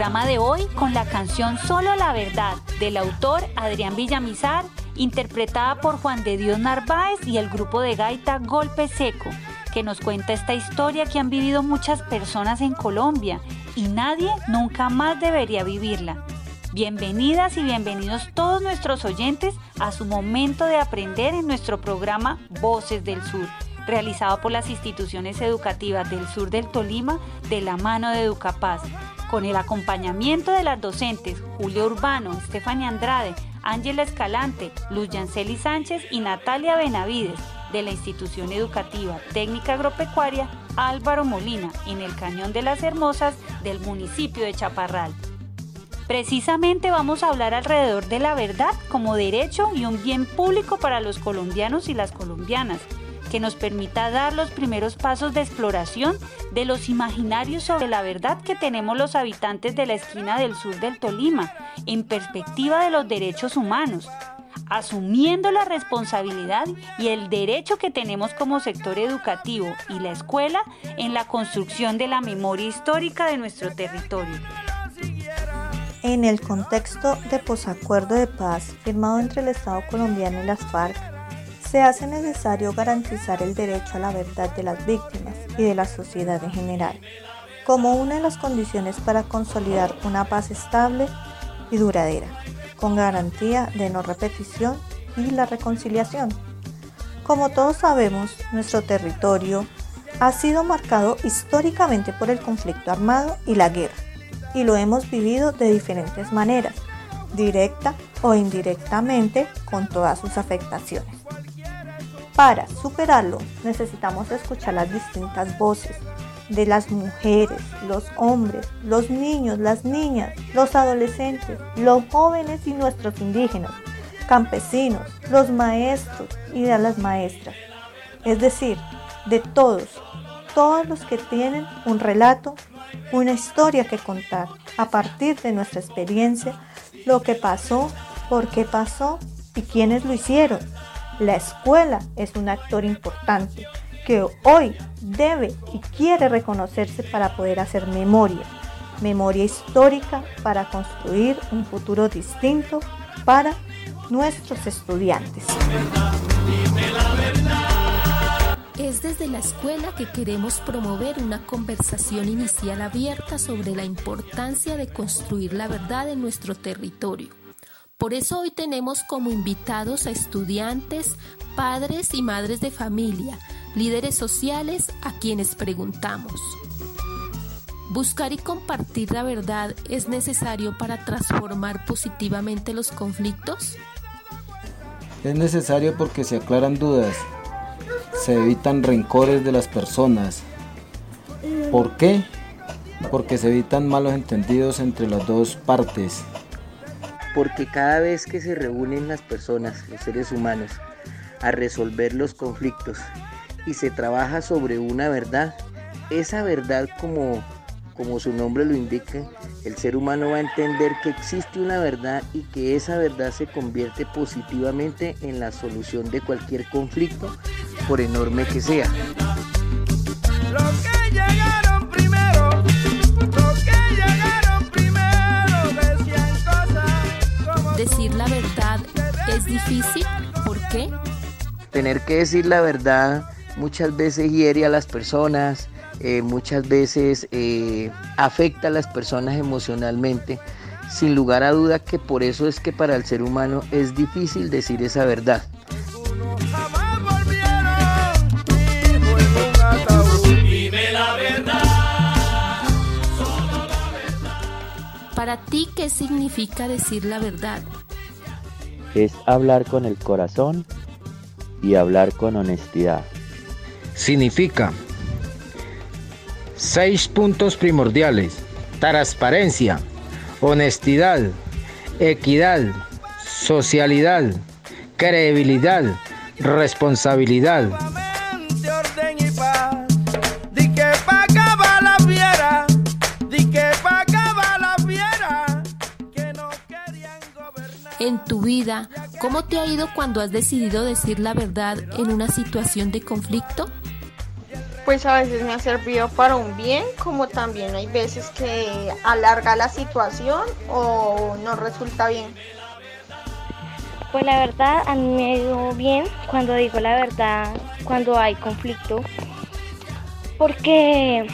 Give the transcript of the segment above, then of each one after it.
Programa de hoy con la canción Solo la Verdad del autor Adrián Villamizar, interpretada por Juan de Dios Narváez y el grupo de gaita Golpe Seco, que nos cuenta esta historia que han vivido muchas personas en Colombia y nadie nunca más debería vivirla. Bienvenidas y bienvenidos todos nuestros oyentes a su momento de aprender en nuestro programa Voces del Sur realizado por las instituciones educativas del sur del Tolima de la mano de Educapaz, con el acompañamiento de las docentes Julio Urbano, Estefania Andrade, Ángela Escalante, Luz Yanceli Sánchez y Natalia Benavides de la institución educativa técnica agropecuaria Álvaro Molina en el Cañón de las Hermosas del municipio de Chaparral. Precisamente vamos a hablar alrededor de la verdad como derecho y un bien público para los colombianos y las colombianas que nos permita dar los primeros pasos de exploración de los imaginarios sobre la verdad que tenemos los habitantes de la esquina del sur del Tolima, en perspectiva de los derechos humanos, asumiendo la responsabilidad y el derecho que tenemos como sector educativo y la escuela en la construcción de la memoria histórica de nuestro territorio. En el contexto de posacuerdo de paz firmado entre el Estado colombiano y las FARC, se hace necesario garantizar el derecho a la verdad de las víctimas y de la sociedad en general, como una de las condiciones para consolidar una paz estable y duradera, con garantía de no repetición y la reconciliación. Como todos sabemos, nuestro territorio ha sido marcado históricamente por el conflicto armado y la guerra, y lo hemos vivido de diferentes maneras, directa o indirectamente, con todas sus afectaciones. Para superarlo necesitamos escuchar las distintas voces de las mujeres, los hombres, los niños, las niñas, los adolescentes, los jóvenes y nuestros indígenas, campesinos, los maestros y de las maestras. Es decir, de todos, todos los que tienen un relato, una historia que contar a partir de nuestra experiencia, lo que pasó, por qué pasó y quiénes lo hicieron la escuela es un actor importante que hoy debe y quiere reconocerse para poder hacer memoria, memoria histórica para construir un futuro distinto para nuestros estudiantes. Es desde la escuela que queremos promover una conversación inicial abierta sobre la importancia de construir la verdad en nuestro territorio por eso hoy tenemos como invitados a estudiantes, padres y madres de familia, líderes sociales a quienes preguntamos. ¿Buscar y compartir la verdad es necesario para transformar positivamente los conflictos? Es necesario porque se aclaran dudas, se evitan rencores de las personas. ¿Por qué? Porque se evitan malos entendidos entre las dos partes porque cada vez que se reúnen las personas, los seres humanos, a resolver los conflictos y se trabaja sobre una verdad, esa verdad como, como su nombre lo indica, el ser humano va a entender que existe una verdad y que esa verdad se convierte positivamente en la solución de cualquier conflicto, por enorme que sea. Difícil? ¿Por qué? Tener que decir la verdad muchas veces hiere a las personas, eh, muchas veces eh, afecta a las personas emocionalmente. Sin lugar a duda que por eso es que para el ser humano es difícil decir esa verdad. Para ti, ¿qué significa decir la verdad? Es hablar con el corazón y hablar con honestidad. Significa seis puntos primordiales. Transparencia, honestidad, equidad, socialidad, credibilidad, responsabilidad. En tu vida, ¿cómo te ha ido cuando has decidido decir la verdad en una situación de conflicto? Pues a veces me ha servido para un bien, como también hay veces que alarga la situación o no resulta bien. Pues la verdad, a mí me ha ido bien cuando digo la verdad, cuando hay conflicto, porque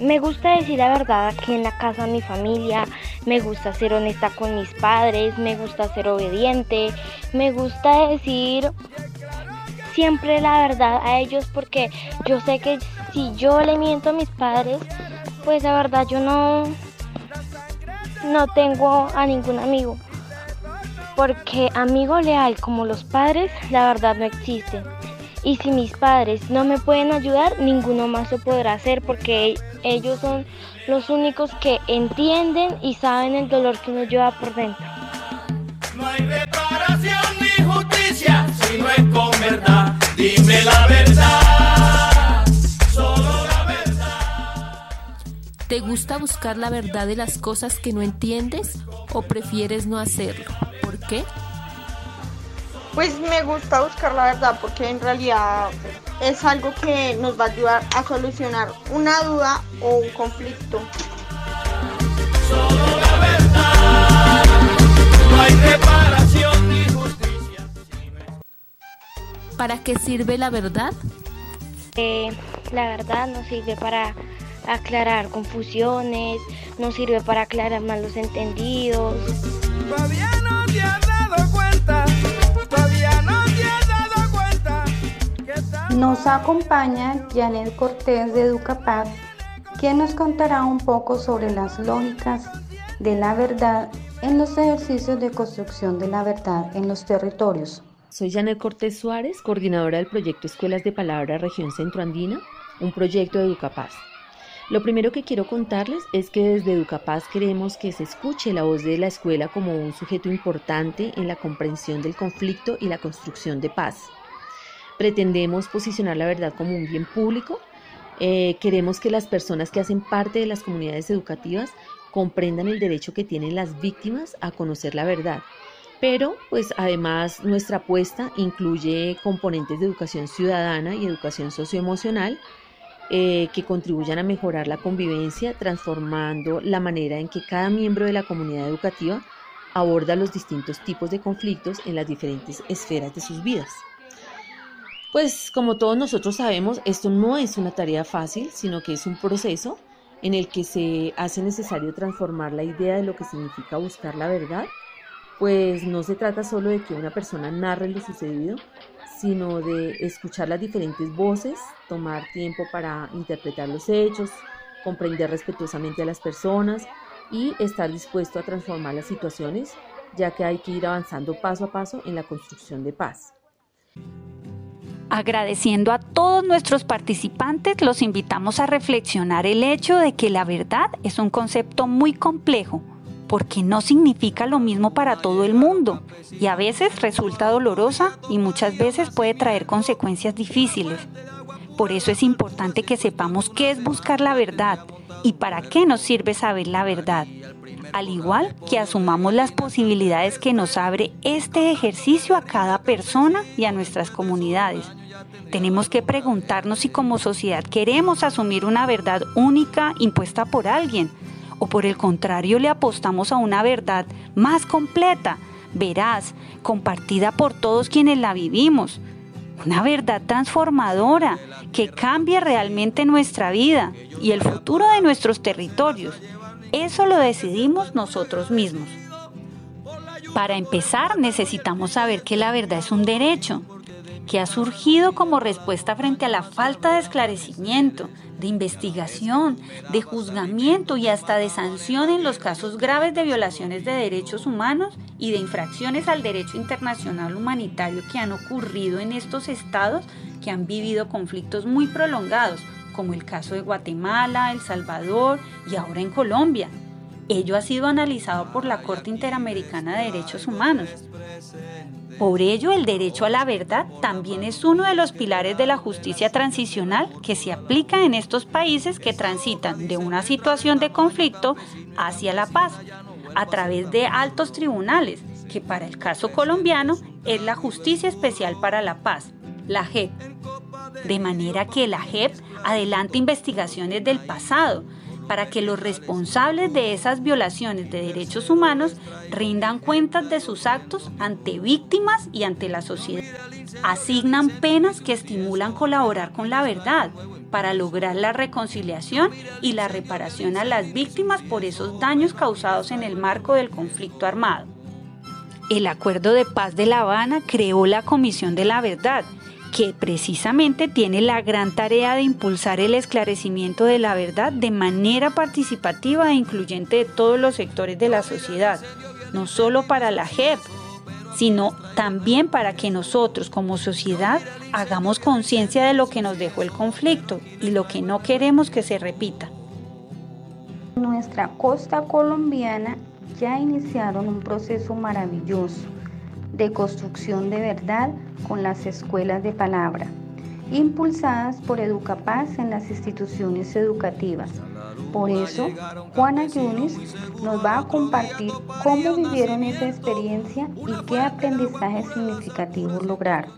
me gusta decir la verdad aquí en la casa de mi familia, me gusta ser honesta con mis padres, me gusta ser obediente, me gusta decir siempre la verdad a ellos porque yo sé que si yo le miento a mis padres, pues la verdad yo no no tengo a ningún amigo. Porque amigo leal como los padres, la verdad no existe. Y si mis padres no me pueden ayudar, ninguno más lo podrá hacer porque ellos son los únicos que entienden y saben el dolor que uno lleva por dentro. No hay reparación ni justicia si no es con verdad. Dime la verdad, solo la verdad. ¿Te gusta buscar la verdad de las cosas que no entiendes o prefieres no hacerlo? ¿Por qué? Pues me gusta buscar la verdad porque en realidad es algo que nos va a ayudar a solucionar una duda o un conflicto. Solo la verdad, no hay reparación ni justicia. ¿Para qué sirve la verdad? Eh, la verdad nos sirve para aclarar confusiones, nos sirve para aclarar malos entendidos. Todavía Nos acompaña Janet Cortés de Educapaz, quien nos contará un poco sobre las lógicas de la verdad en los ejercicios de construcción de la verdad en los territorios. Soy Janet Cortés Suárez, coordinadora del proyecto Escuelas de Palabra Región Centroandina, un proyecto de Educapaz. Lo primero que quiero contarles es que desde Educapaz queremos que se escuche la voz de la escuela como un sujeto importante en la comprensión del conflicto y la construcción de paz. Pretendemos posicionar la verdad como un bien público. Eh, queremos que las personas que hacen parte de las comunidades educativas comprendan el derecho que tienen las víctimas a conocer la verdad. Pero, pues además nuestra apuesta incluye componentes de educación ciudadana y educación socioemocional eh, que contribuyan a mejorar la convivencia, transformando la manera en que cada miembro de la comunidad educativa aborda los distintos tipos de conflictos en las diferentes esferas de sus vidas. Pues como todos nosotros sabemos, esto no es una tarea fácil, sino que es un proceso en el que se hace necesario transformar la idea de lo que significa buscar la verdad, pues no se trata solo de que una persona narre lo sucedido, sino de escuchar las diferentes voces, tomar tiempo para interpretar los hechos, comprender respetuosamente a las personas y estar dispuesto a transformar las situaciones, ya que hay que ir avanzando paso a paso en la construcción de paz. Agradeciendo a todos nuestros participantes, los invitamos a reflexionar el hecho de que la verdad es un concepto muy complejo, porque no significa lo mismo para todo el mundo y a veces resulta dolorosa y muchas veces puede traer consecuencias difíciles. Por eso es importante que sepamos qué es buscar la verdad y para qué nos sirve saber la verdad, al igual que asumamos las posibilidades que nos abre este ejercicio a cada persona y a nuestras comunidades. Tenemos que preguntarnos si como sociedad queremos asumir una verdad única impuesta por alguien o por el contrario le apostamos a una verdad más completa, veraz, compartida por todos quienes la vivimos. una verdad transformadora que cambie realmente nuestra vida y el futuro de nuestros territorios. Eso lo decidimos nosotros mismos. Para empezar, necesitamos saber que la verdad es un derecho, que ha surgido como respuesta frente a la falta de esclarecimiento, de investigación, de juzgamiento y hasta de sanción en los casos graves de violaciones de derechos humanos y de infracciones al derecho internacional humanitario que han ocurrido en estos estados que han vivido conflictos muy prolongados, como el caso de Guatemala, El Salvador y ahora en Colombia. Ello ha sido analizado por la Corte Interamericana de Derechos Humanos. Por ello, el derecho a la verdad también es uno de los pilares de la justicia transicional que se aplica en estos países que transitan de una situación de conflicto hacia la paz, a través de altos tribunales, que para el caso colombiano es la Justicia Especial para la Paz, la JEP. De manera que la JEP adelanta investigaciones del pasado, para que los responsables de esas violaciones de derechos humanos rindan cuentas de sus actos ante víctimas y ante la sociedad. Asignan penas que estimulan colaborar con la verdad para lograr la reconciliación y la reparación a las víctimas por esos daños causados en el marco del conflicto armado. El Acuerdo de Paz de La Habana creó la Comisión de la Verdad, que precisamente tiene la gran tarea de impulsar el esclarecimiento de la verdad de manera participativa e incluyente de todos los sectores de la sociedad, no solo para la JEP, sino también para que nosotros como sociedad hagamos conciencia de lo que nos dejó el conflicto y lo que no queremos que se repita. Nuestra costa colombiana ya iniciaron un proceso maravilloso de construcción de verdad con las escuelas de palabra, impulsadas por Educapaz en las instituciones educativas. Por eso, Juana Yunis nos va a compartir cómo vivieron esa experiencia y qué aprendizajes significativos lograron.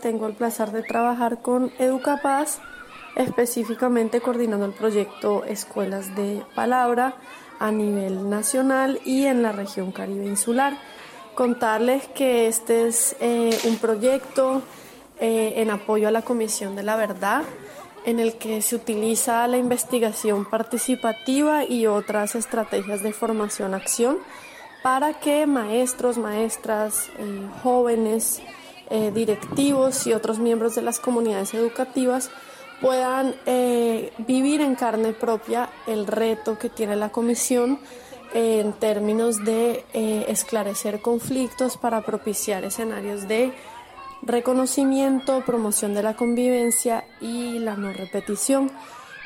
Tengo el placer de trabajar con Educapaz, específicamente coordinando el proyecto Escuelas de Palabra a nivel nacional y en la región Caribe Insular contarles que este es eh, un proyecto eh, en apoyo a la Comisión de la Verdad, en el que se utiliza la investigación participativa y otras estrategias de formación-acción para que maestros, maestras, eh, jóvenes, directivos y otros miembros de las comunidades educativas puedan vivir en carne propia el reto que tiene la comisión en términos de eh, esclarecer conflictos para propiciar escenarios de reconocimiento, promoción de la convivencia y la no repetición.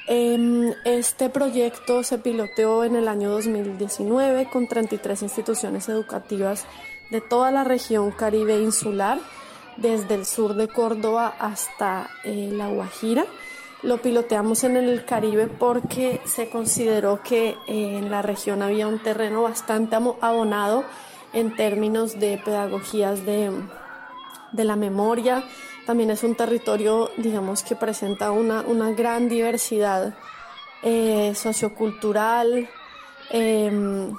Em, este proyecto se piloteó en el año 2019 con 33 instituciones educativas de toda la región caribe insular, desde el sur de Córdoba hasta eh, La Guajira lo piloteamos en el Caribe porque se consideró que eh, en la región había un terreno bastante abonado en términos de pedagogías de, la memoria. También es un territorio, digamos, que presenta una, gran diversidad eh, sociocultural, em,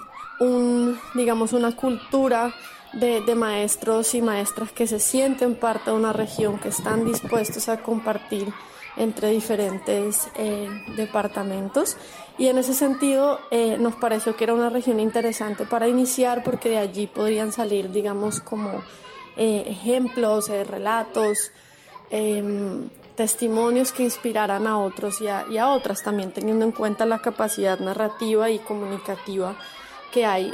digamos, una cultura de, maestros y maestras que se sienten parte de una región, que están dispuestos a compartir entre diferentes eh, departamentos. Y en ese sentido eh, nos pareció que era una región interesante para iniciar porque de allí podrían salir digamos como eh, ejemplos, relatos, em, testimonios que inspiraran a otros y a, y a, otras también teniendo en cuenta la capacidad narrativa y comunicativa que hay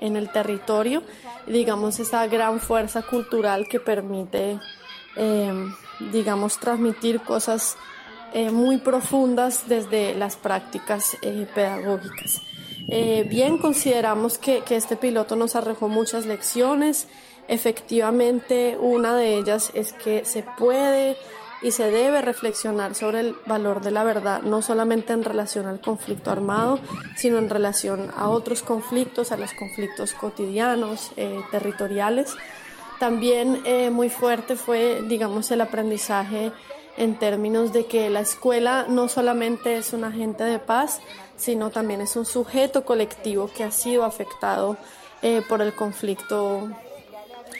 en el territorio. Digamos esa gran fuerza cultural que permite em, digamos, transmitir cosas eh, muy profundas desde las prácticas eh, pedagógicas. Eh, bien, consideramos que, que, este piloto nos arrojó muchas lecciones. Efectivamente, una de ellas es que se puede y se debe reflexionar sobre el valor de la verdad, no solamente en relación al conflicto armado, sino en relación a otros conflictos, a los conflictos cotidianos, territoriales. También eh, muy fuerte fue, digamos, el aprendizaje en términos de que la escuela no solamente es un agente de paz, sino también es un sujeto colectivo que ha sido afectado eh, por el conflicto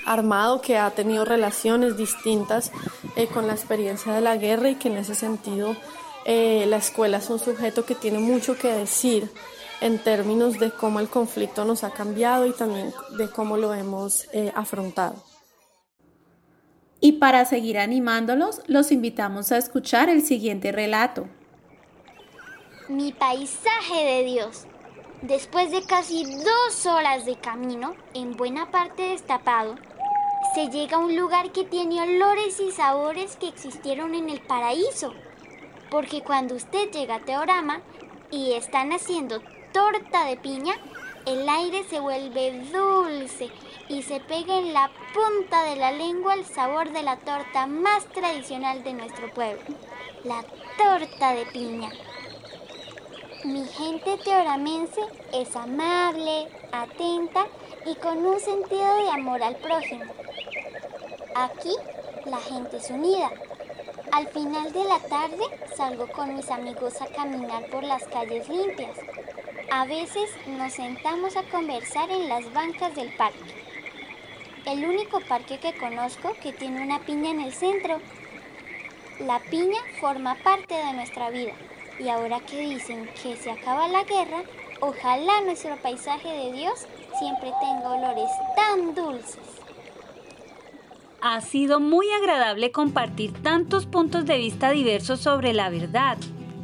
armado que ha tenido relaciones distintas eh, con la experiencia de la guerra y que en ese sentido la escuela es un sujeto que tiene mucho que decir en términos de cómo el conflicto nos ha cambiado y también de cómo lo hemos afrontado. Y para seguir animándolos, los invitamos a escuchar el siguiente relato. Mi paisaje de Dios. Después de casi dos horas de camino, en buena parte destapado, se llega a un lugar que tiene olores y sabores que existieron en el paraíso. Porque cuando usted llega a Teorama y están haciendo torta de piña, el aire se vuelve dulce y se pega en la punta de la lengua el sabor de la torta más tradicional de nuestro pueblo, la torta de piña. Mi gente teoramense es amable, atenta y con un sentido de amor al prójimo. Aquí la gente es unida. Al final de la tarde salgo con mis amigos a caminar por las calles limpias. A veces nos sentamos a conversar en las bancas del parque. El único parque que conozco que tiene una piña en el centro. La piña forma parte de nuestra vida y ahora que dicen que se acaba la guerra, ojalá nuestro paisaje de Dios siempre tenga olores tan dulces. Ha sido muy agradable compartir tantos puntos de vista diversos sobre la verdad.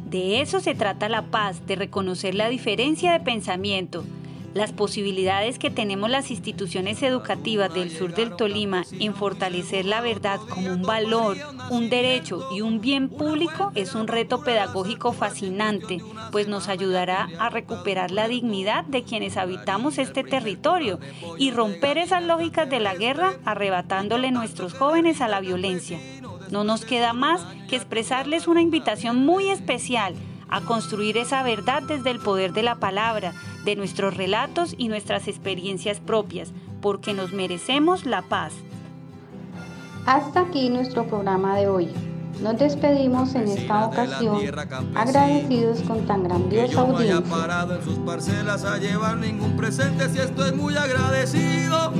De eso se trata la paz, de reconocer la diferencia de pensamiento, las posibilidades que tenemos las instituciones educativas del sur del Tolima en fortalecer la verdad como un valor, un derecho y un bien público es un reto pedagógico fascinante, pues nos ayudará a recuperar la dignidad de quienes habitamos este territorio y romper esas lógicas de la guerra arrebatándole nuestros jóvenes a la violencia. No nos queda más que expresarles una invitación muy especial a construir esa verdad desde el poder de la palabra, de nuestros relatos y nuestras experiencias propias, porque nos merecemos la paz. Hasta aquí nuestro programa de hoy. Nos despedimos en esta ocasión agradecidos con tan grandiosa audiencia. parado en sus parcelas a llevar ningún presente si estoy muy agradecido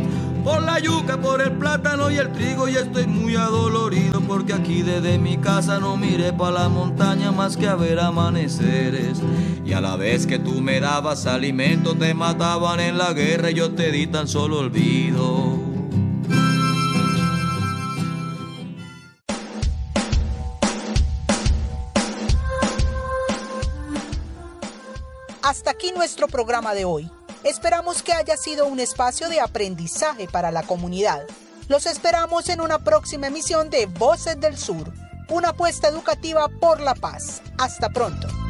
por la yuca, por el plátano y el trigo y estoy muy adolorido porque aquí desde mi casa no miré para la montaña más que a ver amaneceres y a la vez que tú me dabas alimento te mataban en la guerra y yo te di tan solo olvido. Hasta aquí nuestro programa de hoy. Esperamos que haya sido un espacio de aprendizaje para la comunidad. Los esperamos en una próxima emisión de Voces del Sur, una apuesta educativa por la paz. Hasta pronto.